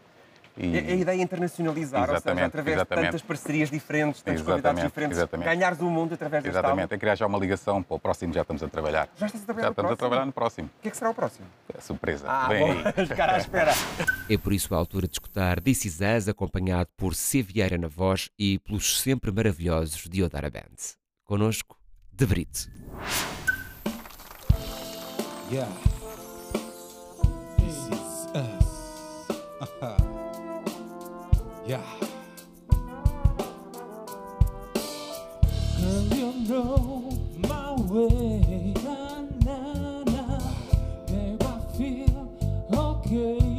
E... É a ideia de internacionalizar, ou seja, através exatamente. de tantas parcerias diferentes, convidados Exatamente, diferentes, exatamente. ganhares o mundo através deste Exatamente, é criar já uma ligação para o próximo, já estamos a trabalhar. Já estás a trabalhar Já no estamos a próximo? trabalhar no próximo. O que é que será o próximo? É surpresa. Ah, Vem bom, aí. à espera. É por isso a altura de escutar This Is Us, acompanhado por C. Vieira na voz e pelos sempre maravilhosos Diodara Band. Conosco, de Brito. Yeah. This is Yeah. Girl, you know my way. Na, na, na. Babe, I feel okay.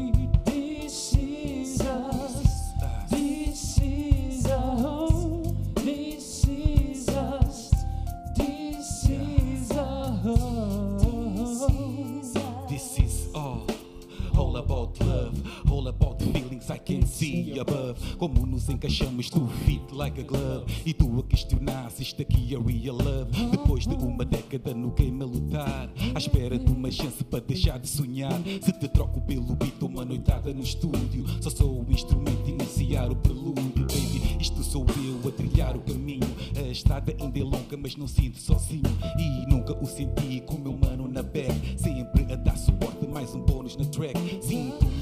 Feelings I can see above. Como nos encaixamos, tu fit like a glove. E tu a questionar se isto aqui é real love. Depois de uma década no game a lutar, à espera de uma chance para deixar de sonhar. Se te troco pelo beat, uma noitada no estúdio. Só sou o instrumento iniciar o prelúdio, baby. Isto sou eu a trilhar o caminho. A estrada ainda é longa, mas não sinto sozinho. E nunca o senti com meu mano na back. Sempre a dar suporte, mais um bônus na track. Sinto-me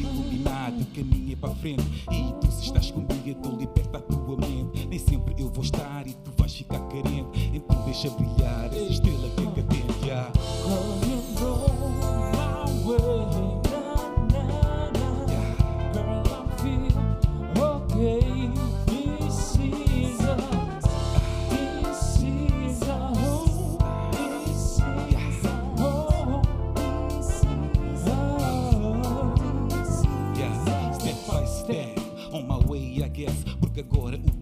caminho é para frente. E tu, se estás comigo, eu dou liberta a tua mente. Nem sempre eu vou estar e tu vais ficar carente. Então deixa brilhar agora. O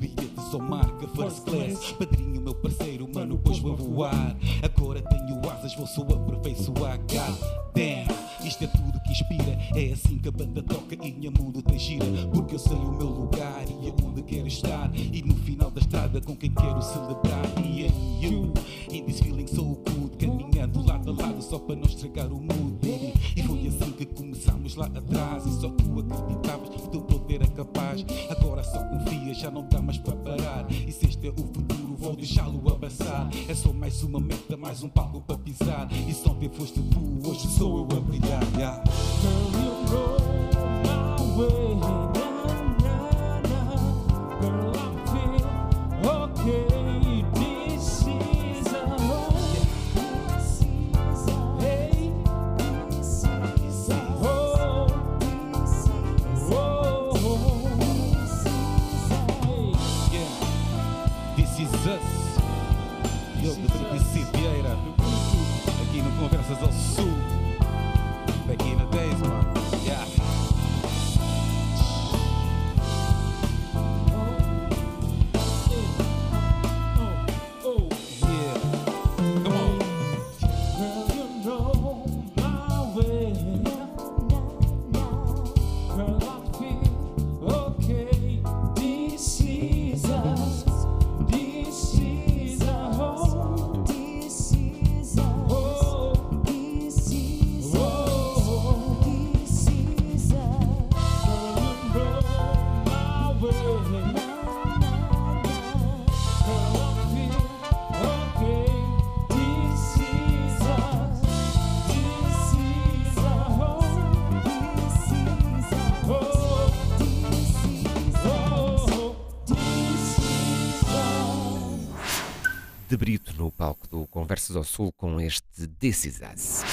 Conversas ao Sul com este This Is Us.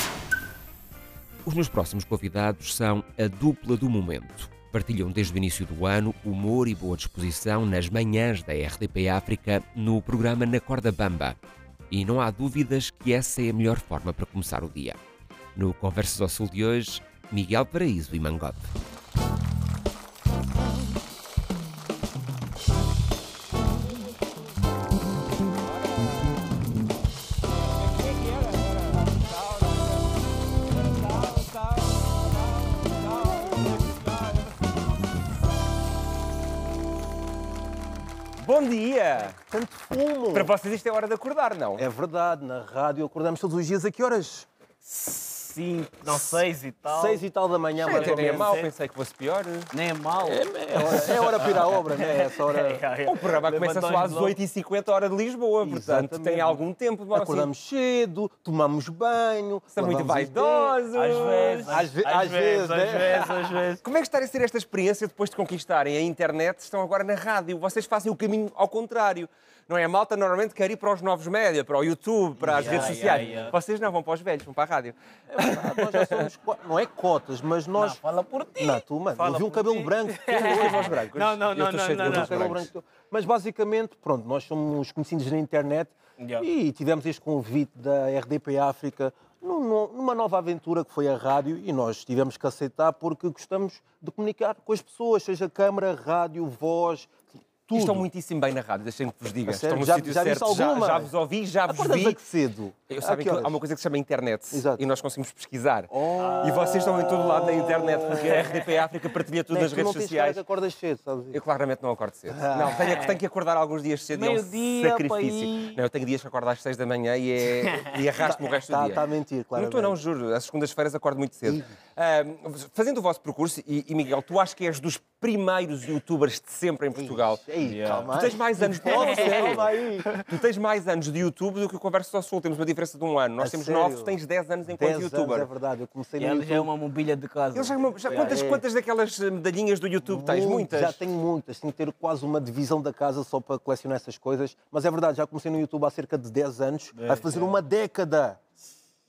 Os meus próximos convidados são a dupla do momento. Partilham desde o início do ano humor e boa disposição nas manhãs da RDP África no programa Na Corda Bamba. E não há dúvidas que essa é a melhor forma para começar o dia. No Conversas ao Sul de hoje, Miguel Paraíso e Mangote. Bom dia! Tanto fumo. Para vocês isto é hora de acordar, não? É verdade, na rádio acordamos todos os dias a que horas? Cinco, não, seis e tal. Seis e tal da manhã, ou nem é mau, pensei que fosse pior. Nem é mau. É, é hora, é hora para ir à obra, não é? Essa hora. O programa começa só às 8h50 hora de Lisboa, portanto Exatamente. tem algum tempo. Assim, Acordamos cedo, tomamos banho. São muito vaidosos. Às vezes, Às ve- às vezes, às né? vezes, às vezes. Como é que está a ser esta experiência depois de conquistarem a internet? Estão agora na rádio. Vocês fazem o caminho ao contrário. Não é? A malta normalmente quer ir para os novos média, para o YouTube, para as Yeah, redes sociais. yeah, yeah. Vocês não vão para os velhos, vão para a rádio. nós já somos. Não é cotas, mas nós. Não, fala por ti. Não, tu, mano, Fala eu vi um cabelo ti. branco. Tu Tens voz brancos? Não, não, Eu não, não, não, não. cabelo branco. Mas basicamente, pronto, nós somos conhecidos na internet Yeah. e tivemos este convite da RDP África num- num- numa nova aventura que foi a rádio e nós tivemos que aceitar porque gostamos de comunicar com as pessoas, seja câmara, rádio, voz, E tudo. estão muitíssimo bem na rádio, deixem que vos diga. Sério? Estão no Já- sítio já certo. Já, já vos ouvi, já vos Acordas vi. que cedo? Eu sabem que horas? há uma coisa que se chama internet Exato. e nós conseguimos pesquisar. Oh. E vocês estão em todo lado na internet, porque a RDP África partilha tudo Não é nas que não redes cara sociais. que acordas cedo, sabes? Eu claramente não acordo cedo. Não, tenho, tenho que acordar alguns dias cedo e é um Meio-dia, sacrifício. Não, eu tenho dias que acordo às 6 da manhã e, é, e arrasto-me o resto do Está dia. tá a mentir, claro. Não estou, não, juro. Às segundas-feiras acordo muito cedo. Ah, fazendo o vosso percurso, e, e Miguel, tu acho que és dos primeiros youtubers de sempre em Portugal. Ei, calma Tu aí. tens mais anos de Calma aí. Tu tens mais anos de YouTube do que o Conversa ao Sul. Temos uma diferença de um ano. Nós A temos sério? nove, tu tens 10 anos enquanto 10 youtuber. anos, é verdade. Eu comecei E no YouTube. já é uma mobília de casa. Ele já, já- quantas, é. quantas daquelas eh, medalhinhas do YouTube tens? Muito, Muitas? Já tenho muitas. Tenho que ter quase uma divisão da casa só para colecionar essas coisas. Mas é verdade, já comecei no YouTube há cerca de 10 anos. Vai fazer uma década.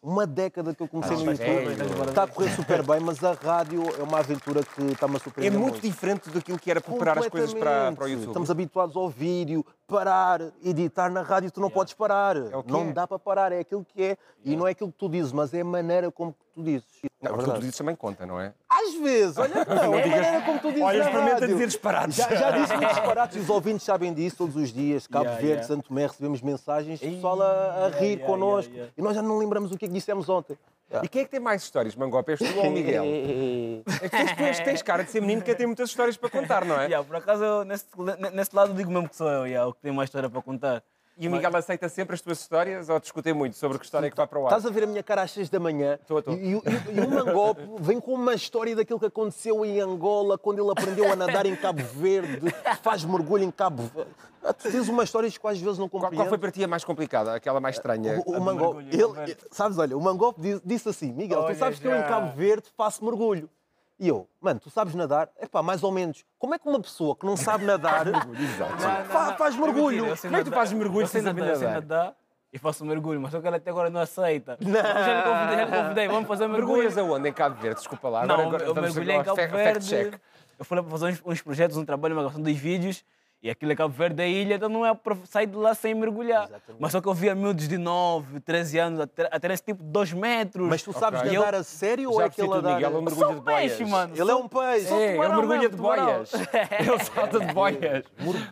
Uma década que eu comecei Ah, no mas YouTube. é, mas Está a correr super bem, mas a rádio é uma aventura que está-me a É surpreender muito diferente daquilo que era preparar as coisas para, para o YouTube. Estamos habituados ao vídeo, parar, editar na rádio, tu não podes parar. o que não é. dá para parar, é aquilo que é. E não é aquilo que tu dizes, mas é a maneira como tu dizes. Não, É mas tu verdade. dizes também conta, não é? Às vezes, olha que não, é a maneira como tu dizes Olha, experimenta dizer disparates. Já, já disse muitos disparates e os ouvintes sabem disso todos os dias. Cabo Yeah, Verde, yeah. Santo Tomé, recebemos mensagens, pessoal a, a rir yeah, connosco. yeah, yeah. E nós já não lembramos o que é que dissemos ontem. E quem é que tem mais histórias, Mangope? És tu ou o Miguel? É que tens, tu és- tens cara de ser menino que tem muitas histórias para contar, não é? Yeah, por acaso, eu, nesse, nesse lado, digo mesmo que sou eu, yeah, o que tem mais história para contar. E o Miguel aceita sempre as tuas histórias ou discutem muito sobre que história é que vai para o ar? Estás a ver a minha cara às 6 da manhã Tô, tô. E, e- e o Mangope vem com uma história daquilo que aconteceu em Angola, quando ele aprendeu a nadar em Cabo Verde, faz mergulho em Cabo Verde. Ah, tens uma história que às vezes não Qual, compreendes. qual foi para ti a mais complicada, aquela mais estranha? O, o ele, sabes, olha, o Mangope disse, disse assim, Miguel, Olha tu sabes que eu em já. Cabo Verde faço mergulho. E eu, mano, tu sabes nadar? É pá, mais ou menos. Como é que uma pessoa que não sabe nadar fa- faz mergulho? Como é que tu fazes mergulho sem saber nadar? Nadar? nadar e faço mergulho, mas só que ela até agora não aceita. Não. Já lhe convidei, já lhe convidei, vamos fazer mergulho. Mergulhas aonde? Em Cabo Verde, desculpa lá. Não, Agora, agora eu mergulhei em ao Cabo Verde. Eu fui lá para fazer uns, uns projetos, um trabalho, uma gravação dos vídeos. E aquilo é Cabo Verde é ilha, então não é para sair de lá sem mergulhar. Mas só que eu via miúdos de 9, 13 anos, até, até esse tipo 2 metros. Mas tu sabes Ok. nadar a sério ou é aquele tudo, Miguel, é um nadar... mergulho de boias. peixe, mano. Ele é um peixe. É, ele mergulha mesmo, de boias. Ele salta de boias.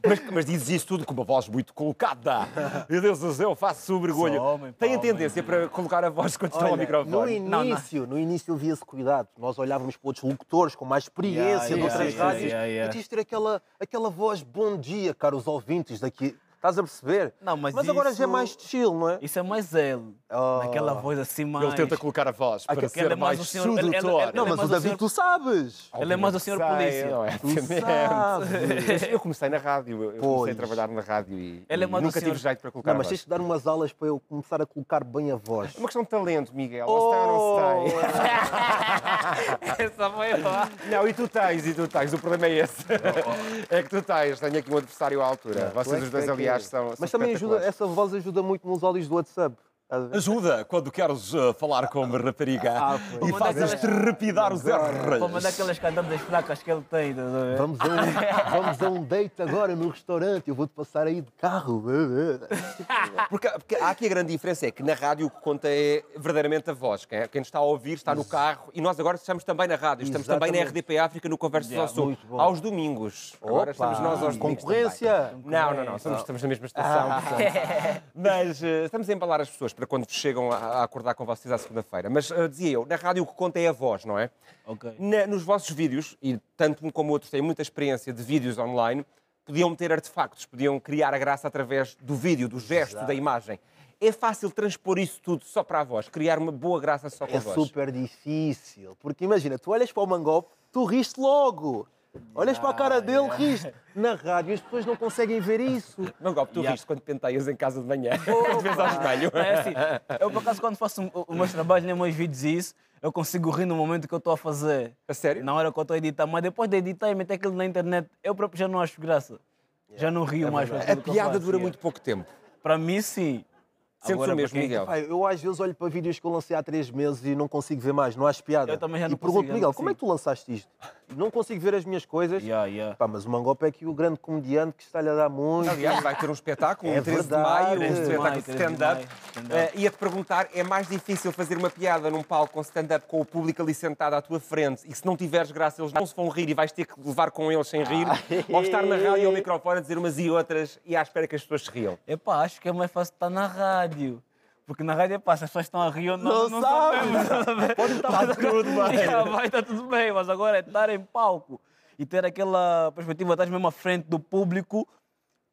Mas, mas dizes isso tudo com uma voz muito colocada. Meu Deus do céu, faço o mergulho. Tem a tendência para colocar a voz quando estão ao Olha, no microfone. início, no início via-se cuidado. Nós olhávamos para outros locutores com mais experiência Yeah, de yeah, outras yeah, rádios. yeah, yeah. E tinhas de ter aquela, aquela voz bom dia, caros ouvintes daqui. Estás a perceber? Não, mas agora já é mais chill, não é? Isso é mais ele. Oh. Naquela voz assim mais... Ele tenta colocar a voz para ser ele é mais mais o senhor- ele- ele- sedutor. ele- Não, é mas mais o David, senhor- tu sabes. Ele é mais o senhor Sei, polícia. não é? Tu sabes. Eu comecei na rádio, eu comecei a Pois. trabalhar na rádio e, Ele é e mais nunca senhor- tive jeito para colocar Não, a mas voz. tens de dar umas aulas para eu começar a colocar bem a voz. É uma questão de talento, Miguel. Ou se tem ou não se tem. Essa foi lá. Não, e tu tens, e tu tens. O problema é esse. É que tu tens. Tenho aqui um adversário à altura. Tu é Vocês os dois, é aliás, são. Mas também ajuda, essa voz ajuda muito nos áudios do WhatsApp. Ajuda quando queres uh, falar com uma rapariga Ah, e Vou fazes mandar aquelas- trepidar os Para mandar R's. aquelas cantadas fracas que ele tem. Vamos a, um, vamos a um date agora no restaurante. Eu vou-te passar aí de carro. Porque, porque há aqui a grande diferença, é que na rádio o que conta é verdadeiramente a voz. Quem, quem nos está a ouvir está no carro e nós agora estamos também na rádio. Estamos também na Exatamente. RDP África no Conversas Yeah, ao Sul. Aos domingos. Agora Opa, estamos nós aos domingos concorrência. Não, não, não. Estamos, estamos na mesma estação. portanto. Mas eh, estamos a embalar as pessoas para quando chegam a, acordar com vocês à segunda-feira. Mas eh, dizia eu, na rádio o que conta é a voz, não é? Ok. Na- nos vossos vídeos, e tanto um como outros têm muita experiência de vídeos online, podiam meter artefactos, podiam criar a graça através do vídeo, do gesto, da imagem. É fácil transpor isso tudo só para a voz, criar uma boa graça só com É a voz. super difícil. Porque imagina, tu olhas para o Mangope, tu riste logo. Olhas para a cara dele, riste. Na rádio as pessoas não conseguem ver isso. Não, Gob, tu Yeah. riste quando penteias em casa de manhã, quando vês ao espelho. É assim, eu por acaso quando faço o- os meus trabalhos, nem meus vídeos e isso, eu consigo rir no momento que eu estou a fazer. A sério? Na hora que eu estou a editar, mas depois de editar e meter aquilo na internet, eu próprio já não acho graça. Já não rio mais. com A piada dura yeah. muito pouco tempo. Para mim, sim. Sentes Agora, o mesmo, quem- Miguel? Pá, eu às vezes olho para vídeos que eu lancei há três meses e não consigo ver mais, não acho piada. Eu também já não e pergunto, Miguel, como é que tu lançaste isto? Não consigo ver as minhas coisas. Yeah, yeah. Pá, mas o Mangop é aqui o grande comediante que está-lhe a dar muito. Aliás, vai ter um espetáculo, É um 13 de maio, um 13 de espetáculo de 13 de stand-up. stand-up. Eh, Ia-te perguntar, é mais difícil fazer uma piada num palco com stand-up com o público ali sentado à tua frente e se não tiveres graça eles não se vão rir e vais ter que levar com eles sem rir? ou estar na rádio ao microfone a dizer umas e outras e à espera que as pessoas se riam? Epá, acho que é mais fácil estar na rádio. Porque na rádio, epá, se as pessoas estão a rir ou não, Não não sabemos. Pode estar tudo bem. Yeah, vai estar tudo bem, mas agora é estar em palco e ter aquela perspectiva, estás mesmo à frente do público,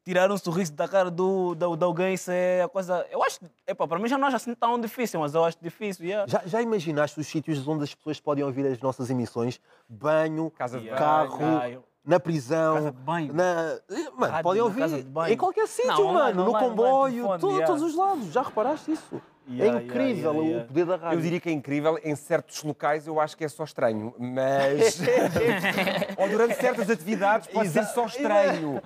tirar um sorriso da cara do, do, de alguém, isso é a coisa... Eu acho, epá, para mim já não acho assim tão difícil, mas eu acho difícil, yeah. Já, já imaginaste os sítios onde as pessoas podem ouvir as nossas emissões? Banho, Casa de carro. Na prisão. Casa de banho. Na... Mano, Rádio, podem na ouvir casa de banho. em qualquer sítio, Não, online, mano. No online, comboio, online, telefone, to- yeah. todos os lados. Já reparaste isso? Yeah, é incrível yeah, yeah, o poder da rádio. Eu diria que é incrível, em certos locais eu acho que é só estranho, mas. Ou durante certas atividades pode ser só estranho.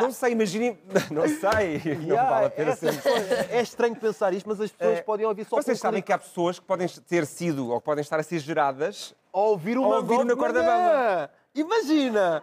Não sei, imaginem. Não sei. Não vale a pena é, ser. é estranho pensar isto, mas as pessoas É. podem ouvir só Vocês sabem que há pessoas que podem ter sido ou que podem estar a ser geradas Ou ouvir Ou uma ouvir na corda bamba. Imagina!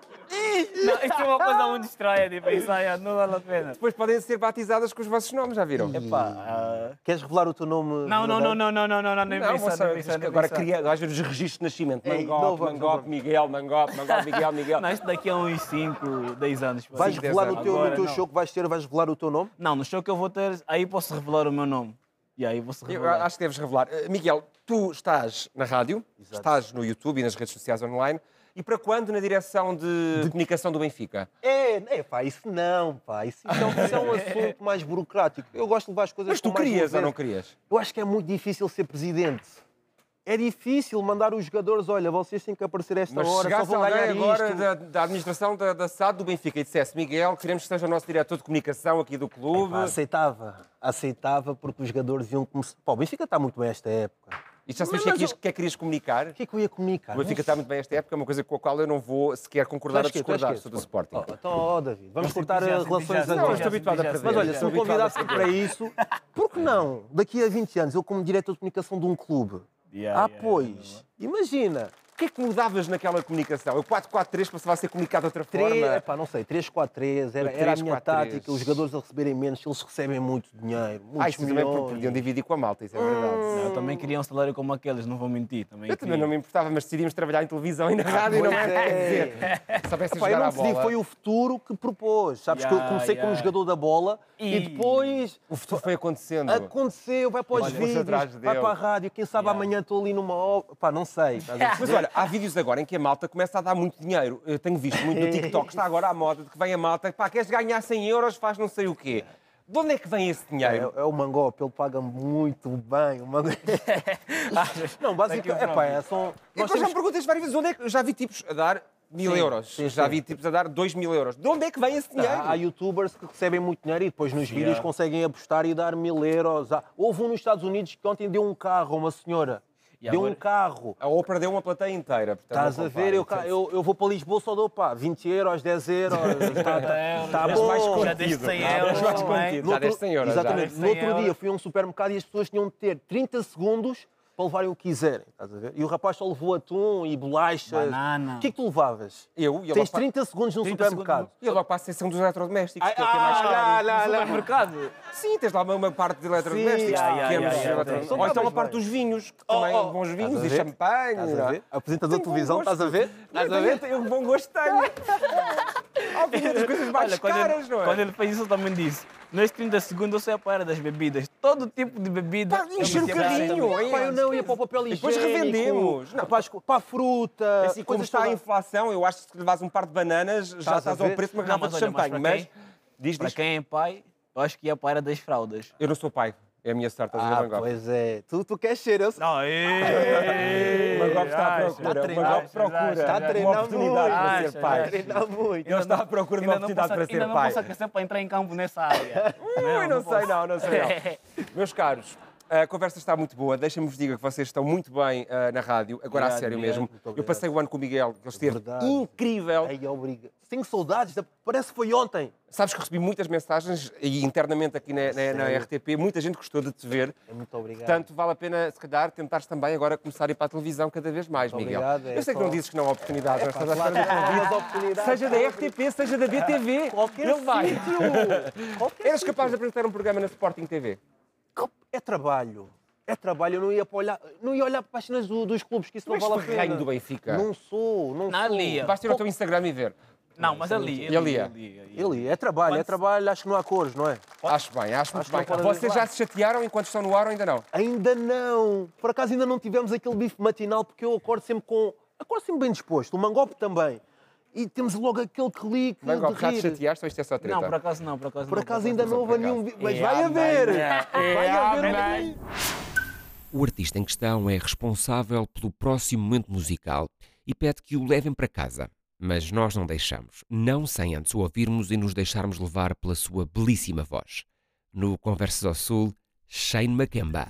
Não, isso é uma coisa muito estranha de pensar, yeah, não vale a pena. depois podem ser batizadas com os vossos nomes, já viram? Epá, ah, Queres revelar o teu nome? não, não, não, não, não, não, não, não, nem Não, pensar, nem pensar, agora vais ver os registros de nascimento. Ei, Mangop, não vamos, não Mangop, vamos. Miguel, Mangop, Mangop, Miguel, Miguel. Não, isto daqui a uns 5, 10 anos. Vais Sim, revelar o teu, no teu show que vais ter, vais revelar o teu nome? Não, no show que eu vou ter, aí posso revelar o meu nome. E aí Eu revelar. acho que deves revelar. Eh, Miguel, tu estás na rádio, Exato. estás no YouTube e nas redes sociais online. E para quando na direção de, comunicação do Benfica? É, é pá, isso não, pá. Isso, isso é, um, isso é um assunto mais burocrático. Eu gosto de levar as coisas Mas tu querias ou não querias? Eu acho que é muito difícil ser presidente. É difícil mandar os jogadores, olha, vocês têm que aparecer esta Mas hora, só chegasse vão ganhar alguém agora isto. da, da administração da, da SAD do Benfica e dissesse Miguel, queremos que seja o nosso diretor de comunicação aqui do clube. Pá, aceitava, aceitava porque os jogadores iam começar. Pá, o Benfica está muito bem esta época. E já sabes Mas- o que, é que, mas que é que querias comunicar? O que é que eu ia comunicar? O Benfica está muito bem esta época, é uma coisa com a qual eu não vou sequer concordar ou quê? Tu és discordar sobre o Sporting. Oh, então, ó, David, vamos cortar já, as relações Não, agora. eu estou habituado a perder. Mas olha, se me habituado a convidasse perder. para isso, por que não? Daqui a 20 anos, eu como diretor de comunicação de um clube. Yeah, ah, yeah, pois, imagina. O que é que mudavas naquela comunicação? O 4-4-3 passava a ser comunicado de outra Três, forma? epá, não sei, 3-4-3, era, O era a minha 3-4-3. tática, os jogadores a receberem menos, eles recebem muito dinheiro, muitos Ah, isso também milhões. podiam dividir com a malta, isso é verdade. Não, eu também queria um salário como aqueles, não vou mentir. Também Eu também queria. não me importava, mas decidimos trabalhar em televisão e na rádio, não pois é? dizer, soubesse Epá, eu jogar não à decidi, bola... foi o futuro que propôs. Sabes que eu Yeah, comecei como yeah. jogador da bola e, E- depois O futuro foi acontecendo. aconteceu, vai para os vídeos, vai para a rádio, quem sabe Yeah. amanhã estou ali numa obra. Pá, não sei. Mas olha, há vídeos agora em que a malta começa a dar muito dinheiro. Eu tenho visto muito no TikTok, está agora à moda, de que vem a malta, pá, queres ganhar 100 euros, faz não sei o quê. De onde é que vem esse dinheiro? É, é o Mangop, ele paga muito bem. O Mangop... não, basicamente, é, pá, é, são... Eu Nós já temos me perguntas várias vezes, onde é que... eu Já vi tipos a dar mil Sim, euros, sim, já sim. vi tipos a dar dois mil euros. De onde é que vem esse dinheiro? Há youtubers que recebem muito dinheiro e depois nos vídeos conseguem apostar e dar mil euros. Há- Houve um nos Estados Unidos que ontem deu um carro a uma senhora. E deu um agora- carro. A Oprah deu uma plateia inteira. portanto, Estás a ver? Eu, cá- eu, eu vou para Lisboa só dou pá, 20 euros, 10 euros. Está tá, tá Já bom. vais com- já deste 100 Tá euros, é? Já No outro- deste 100 euros, já. Exatamente. No 100 outro dia euros. fui a um supermercado e as pessoas tinham de ter 30 segundos para levarem o que quiserem. Estás a ver? E o rapaz só levou atum e bolachas. Banana. O que é que tu levavas? Eu e ele Tens logo 30 segundos no 30 supermercado. E logo para a seção dos eletrodomésticos, Ai, que é o que é mais ah, caro. lá, lá, lá. Supermercado. Sim, tens lá uma, uma parte de eletrodomésticos, Sim, pequenos yeah, yeah, yeah, eletrodomésticos. yeah. Ou então a parte dos vinhos, que Oh, também oh. bons vinhos e champanhe. Estás a não é? ver? Apresentador de televisão, estás a ver? Estás a Eu ver? um bom gosto, tenho. Há das coisas mais caras, ele, não é? quando ele fez isso, eu também disse. Nestes 30 segundos, eu sei a paira das bebidas. Todo tipo de bebida. Pá, um para hein? Pá, eu não ia para o papel E higiênico. depois revendemos. Não. Para, co- para a fruta. Assim, coisas está a inflação, eu acho que se levas um par de bananas, já Estás ao preço de uma Não, garrafa mas de champanhe. para Mas, quem- diz, Para diz. quem é pai, eu acho que ia a paira das fraldas. Eu não sou pai, é a minha a Ah, ver, Mangop? pois é. Tu, tu queres ser, eu sei. Não, O Mangop está à procura, o treinar, Mangop procura Está a uma treinar oportunidade para muito. ser Acha, pai. acha. Treinar muito. Ele está à procura de uma Ainda não oportunidade posso- para ser ainda não pai. posso aquecer para entrar em campo nessa área. Ui, não, sei posso. não, não sei não. Meus caros, A conversa está muito boa. Deixa-me vos dizer que vocês estão muito bem ah, na rádio. Agora, a Obrigado, sério obrigado. mesmo. Eu passei o ano com o Miguel, que ele esteve Verdade. incrível. Ai, obrigado. Tenho saudades, parece que foi ontem. Sabes que recebi muitas mensagens e internamente aqui na, na- na Sério? RTP, muita gente gostou de te ver. É muito obrigado. Portanto, vale a pena, se calhar, tentares também agora começar a ir para a televisão cada vez mais, Muito Miguel. obrigado, é Eu sei que não dizes que não há oportunidades, É, mas estás claro espera de oportunidades, Seja da. RTP, seja da BTV, Qualquer ele vai. Qualquer Eras capaz de apresentar um programa na Sporting TV? É trabalho. É trabalho. Eu não ia para olhar, não ia olhar para as cenas do- dos clubes, que isso não és vale a pena. do Benfica. Não sou, não Na sou. Lia. Basta ir ao teu Instagram e ver. Não, mas ali. E ali é? Ele, é trabalho, é trabalho, acho que não há cores, não é? Acho bem, acho muito não bem. Vocês já se chatearam enquanto estão no ar ou ainda não? Ainda não. Por acaso ainda não tivemos aquele bife matinal, porque eu acordo sempre com. Acordo sempre bem disposto. O mangope também. E temos logo aquele clique Mango, de rir. chateaste ou isto é só treta? Não, por acaso não, por acaso Por não. acaso ainda não houve nenhum. Mas É, vai haver! amanhã. Vai É, haver! amanhã. O artista em questão é responsável pelo próximo momento musical e pede que o levem para casa. Mas nós não deixamos, não sem antes o ouvirmos e nos deixarmos levar pela sua belíssima voz. No Conversas ao Sul, Shane Makemba.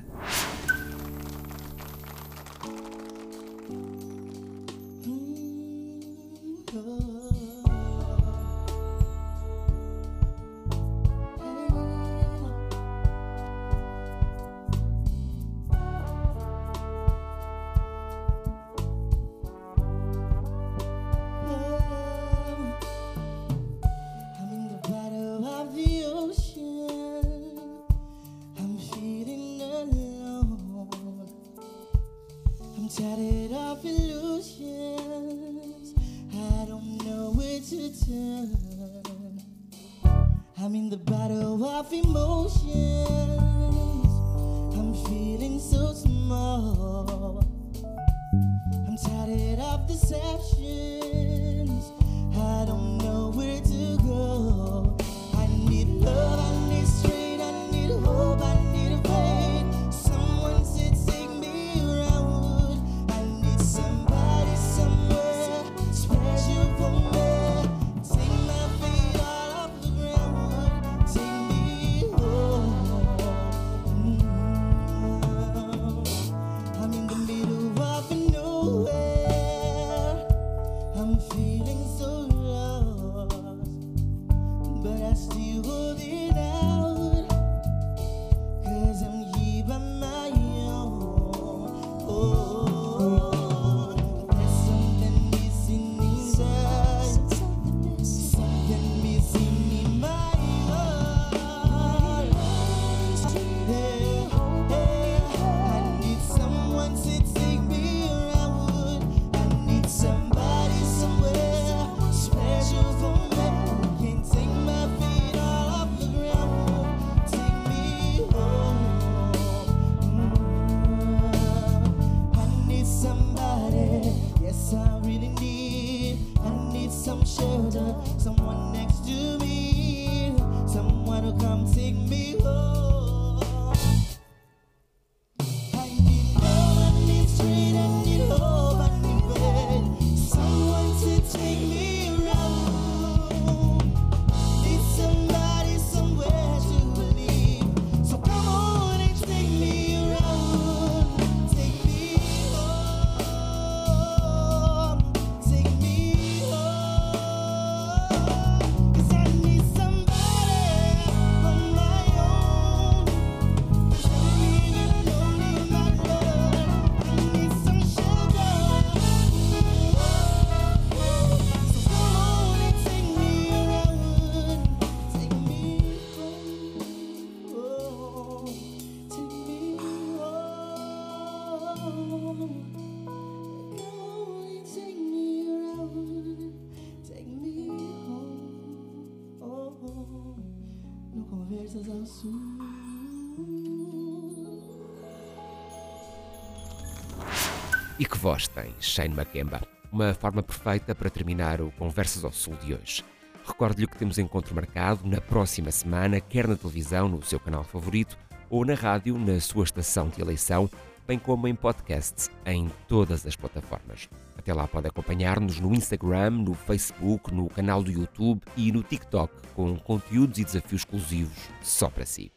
E que voz tem Shane Makemba? Uma forma perfeita para terminar o Conversas ao Sul de hoje. Recordo-lhe que temos encontro marcado na próxima semana, quer na televisão, no seu canal favorito, ou na rádio, na sua estação de eleição, bem como em podcast em todas as plataformas. Até lá pode acompanhar-nos no Instagram, no Facebook, no canal do YouTube e no TikTok, com conteúdos e desafios exclusivos só para si.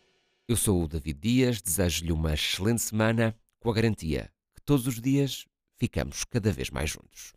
Eu sou o David Dias, desejo-lhe uma excelente semana, com a garantia que todos os dias ficamos cada vez mais juntos.